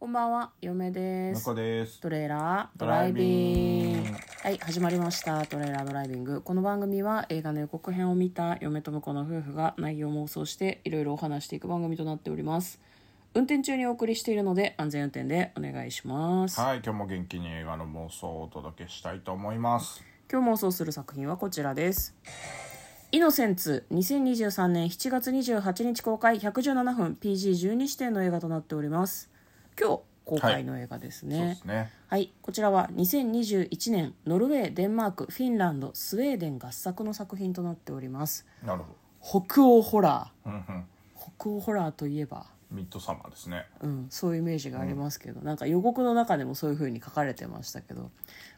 こんばんは、嫁です。中です。トレーラードライビング。はい、始まりました。トレーラードライビング。この番組は映画の予告編を見た嫁と婿の夫婦が内容を妄想していろいろお話していく番組となっております。運転中にお送りしているので安全運転でお願いします。はい、今日も元気に映画の妄想をお届けしたいと思います。今日妄想する作品はこちらです。イノセンツ2023年7月28日公開117分 PG12 指定の映画となっております今日公開の映画ですねですね。はい、こちらは2021年ノルウェーデンマークフィンランドスウェーデン合作の作品となっておりますなる北欧ホラほど。うんうん。ー北欧ホラーといえばミッドサマーですね。うん、そういうイメージがありますけど、なんか予告の中でもそういう風に書かれてましたけど、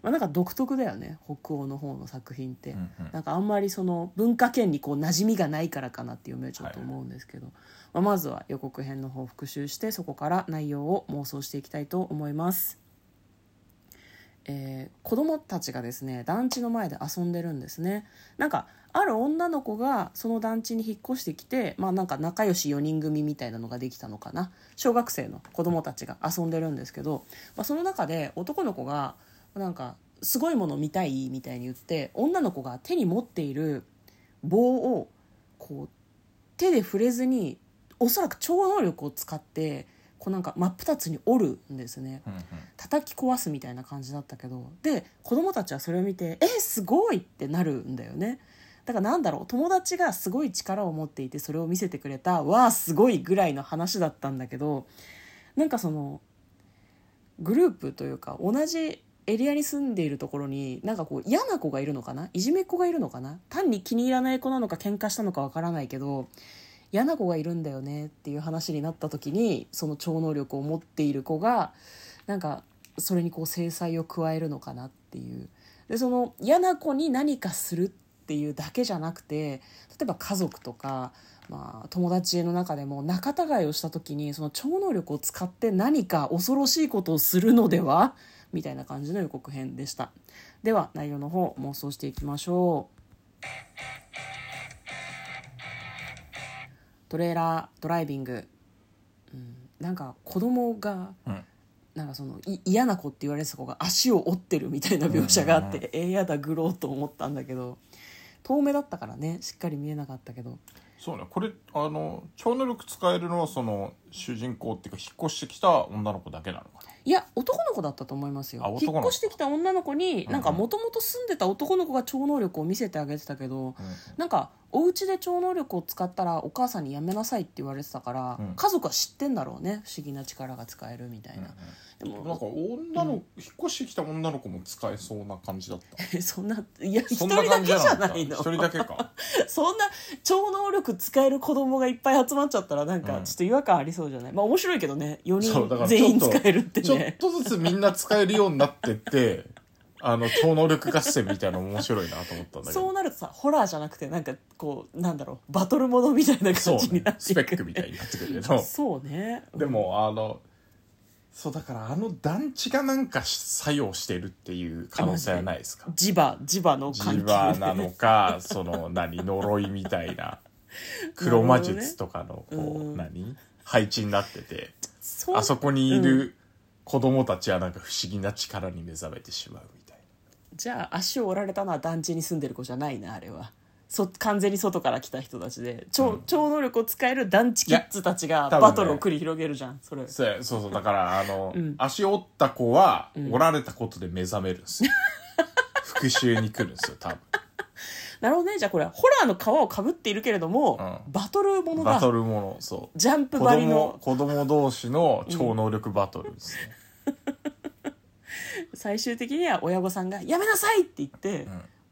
まあ、なんか独特だよね北欧の方の作品って、んうんなんかあんまりその文化圏にこう馴染みがないからかなっていうちょっと思うんですけど、まあ、まずは予告編の方を復習してそこから内容を妄想していきたいと思います。えー子供たちがですね団地の前で遊んでるんですね。なんかある女の子がその団地に引っ越してきてまあなんか仲良し4人組みたいなのができたのかな。小学生の子供たちが遊んでるんですけど、まあ、その中で男の子がなんかすごいもの見たいみたいに言って女の子が手に持っている棒をこう手で触れずにおそらく超能力を使ってこうなんか真っ二つに折るんですね。うんうん。叩き壊すみたいな感じだったけどで子供たちはそれを見て「えすごい!」ってなるんだよねだからなんだろう友達がすごい力を持っていてそれを見せてくれた「わあすごい!」ぐらいの話だったんだけどなんかそのグループというか同じエリアに住んでいるところになんかこう嫌な子がいるのかな？いじめっ子がいるのかな？単に気に入らない子なのか喧嘩したのかわからないけど嫌な子がいるんだよねっていう話になった時にその超能力を持っている子がなんかそれにこう制裁を加えるのかなっていう。でその嫌な子に何かするっていうだけじゃなくて例えば家族とか、まあ、友達の中でも仲違いをした時にその超能力を使って何か恐ろしいことをするのでは？みたいな感じの予告編でした。では内容の方妄想していきましょう。トレーラードライビング、うん、なんか子供がうん。なんかそのい嫌な子って言われてた子が足を折ってるみたいな描写があって、えー、やだグローと思ったんだけど遠目だったからねしっかり見えなかったけどそうね。これ、あの、超能力使えるのは、その、主人公っていうか、引っ越してきた女の子だけなのかな。いや男の子だったと思いますよ。引っ越してきた女の子にうんなんかもともと住んでた男の子が超能力を見せてあげてたけど、なんかお家で超能力を使ったらお母さんにやめなさいって言われてたから、うん。家族は知ってんだろうね。不思議な力が使えるみたいな、でなんかも女の、引っ越してきた女の子も使えそうな感じだった。そんないや一そん人だけじゃゃないの。一人だけか。そんな超能力使える子供がいっぱい集まっちゃったらなんかうん。ちょっと違和感ありそうじゃない、まあ面白いけどね。4そうだから人全員ちょっと使えるってちょっねとずつみんな使えるようになってって、あの、超能力合戦みたいなの面白いなと思ったんだけど。そうなるとさホラーじゃなくてなんかこうなんだろうバトルものみたいな感じになっ、てスペックみたいになってくるけど。そうね。でも、あの、そうだからあの団地がなんか作用してるっていう可能性はないですか？磁場磁場のジ関係バーなのか、その何、呪いみたいな、黒魔術とかの、こうんう、何？配置になってて、あそこにいる子供たちはなんか不思議な力に目覚めてしまうみたいじゃあ足を折られたのは団地に住んでる子じなないなあれは。そ完全に外から来た人たちで。超,、超能力を使える団地キッズたちがバトルを繰り広げるじゃんそれ。な。そうそうそう、だから、あの、ん。足折った子は、折られたことで目覚めるんですよ。復讐に来るんですよ、多分。なるほどね。じゃあこれホラーの皮をかぶっているけれども、うん。バトルものバだトルもの、そう。ジャンプ子張り供の子供同士の超能力バトルですね、最終的には親御さんが「やめなさい!」って言って、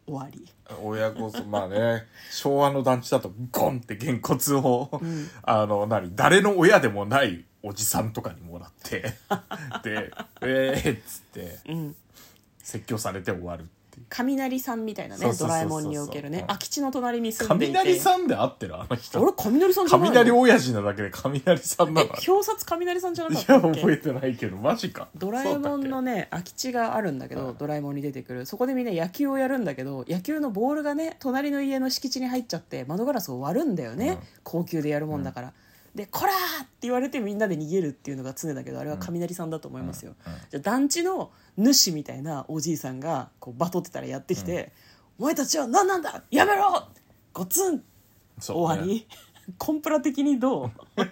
終わり。親子まあね 昭和の団地だとゴンってげんこつを、あの何誰の親でもないおじさんとかにもらってで「えー」っつってうん。説教されて終わるっていう雷さんみたいなねドそうそうそうそう。ラえもんにおけるね。うん空き地の隣に住んでいて。雷さんで合ってるあの人。あれ雷さんじゃないの雷親父なだけで雷さんなの？え表札雷さんじゃないかっやたっけ？覚えてないけどマジか。ドラえもんのねね空き地があるんだけど、うんドラえもんに出てくる。そこでみんな野球をやるんだけど野球のボールがね隣の家の敷地に入っちゃって窓ガラスを割るんだよね、うん。高級でやるもんだから、で「こら!」って言われてみんなで逃げるっていうのが常だけどあれは雷さんだと思いますよ、うん。うん。じゃあ団地の主みたいなおじいさんがこうバトってたらやってきて「お前たちは何なんだやめろ!」ゴツンそう終わり、コンプラ的にどう？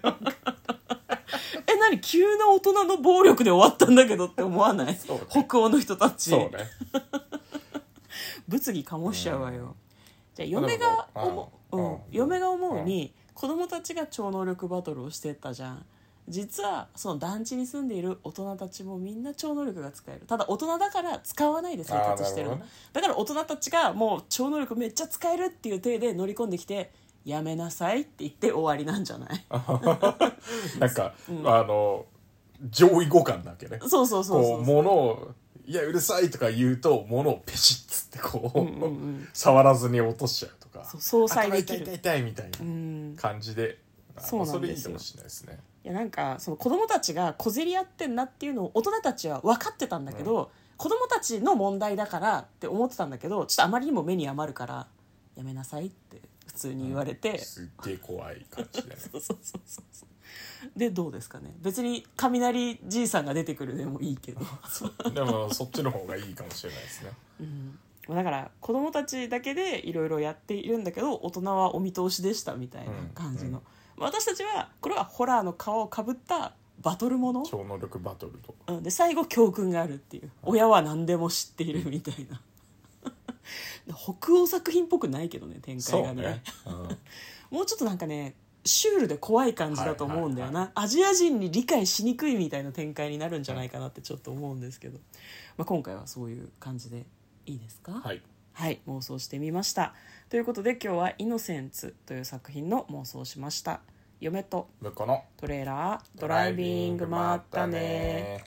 え何急な大人の暴力で終わったんだけどって思わない、ね。北欧の人たち。そうね。物議かもしちゃうわよ、じゃあ嫁が思う、うん。うん。うん。嫁が思うに、子供たちが超能力バトルをしてったじゃん。実はその団地に住んでいる大人たちもみんな超能力が使える。ただ大人だから使わないで生活してるの、だから大人たちがもう超能力めっちゃ使えるっていう体で乗り込んできてやめなさいって言って終わりなんじゃない？なんか、あの上位互換だけね。そうそうそうそう。こう物をいやうるさいとか言うと物をペシッつってこう、うんうんうん。触らずに落としちゃうとか。そう相殺あできる。痛い痛い痛いみたいうん。な感じで、あそうなんですよ。それいいかもしれないですね。いやなんかその子供たちが小競り合ってんなっていうのを大人たちは分かってたんだけど、子供たちの問題だからって思ってたんだけどちょっとあまりにも目に余るからやめなさいって普通に言われて、すっげえ怖い感じでね。そうそうそうそうそうでどうですかね。別に雷じいさんが出てくるでもいいけど、でもそっちの方がいいかもしれないですね。うん、だから子供たちだけでいろいろやっているんだけど大人はお見通しでしたみたいな感じの、うんうん私たちはこれはホラーの皮をかぶったバトルもの。超能力バトルと。うん、で最後教訓があるっていう。親は何でも知っているみたいな。北欧作品っぽくないけどね展開がね。ね、うん。もうちょっとなんかねシュールで怖い感じだと思うんだよな、アジア人に理解しにくいみたいな展開になるんじゃないかなってちょっと思うんですけど、まあ、今回はそういう感じでいいですか？はい。はい、妄想してみました。ということで今日は「イノセンツ」という作品の妄想をしました。嫁とトレーラードライビングまったね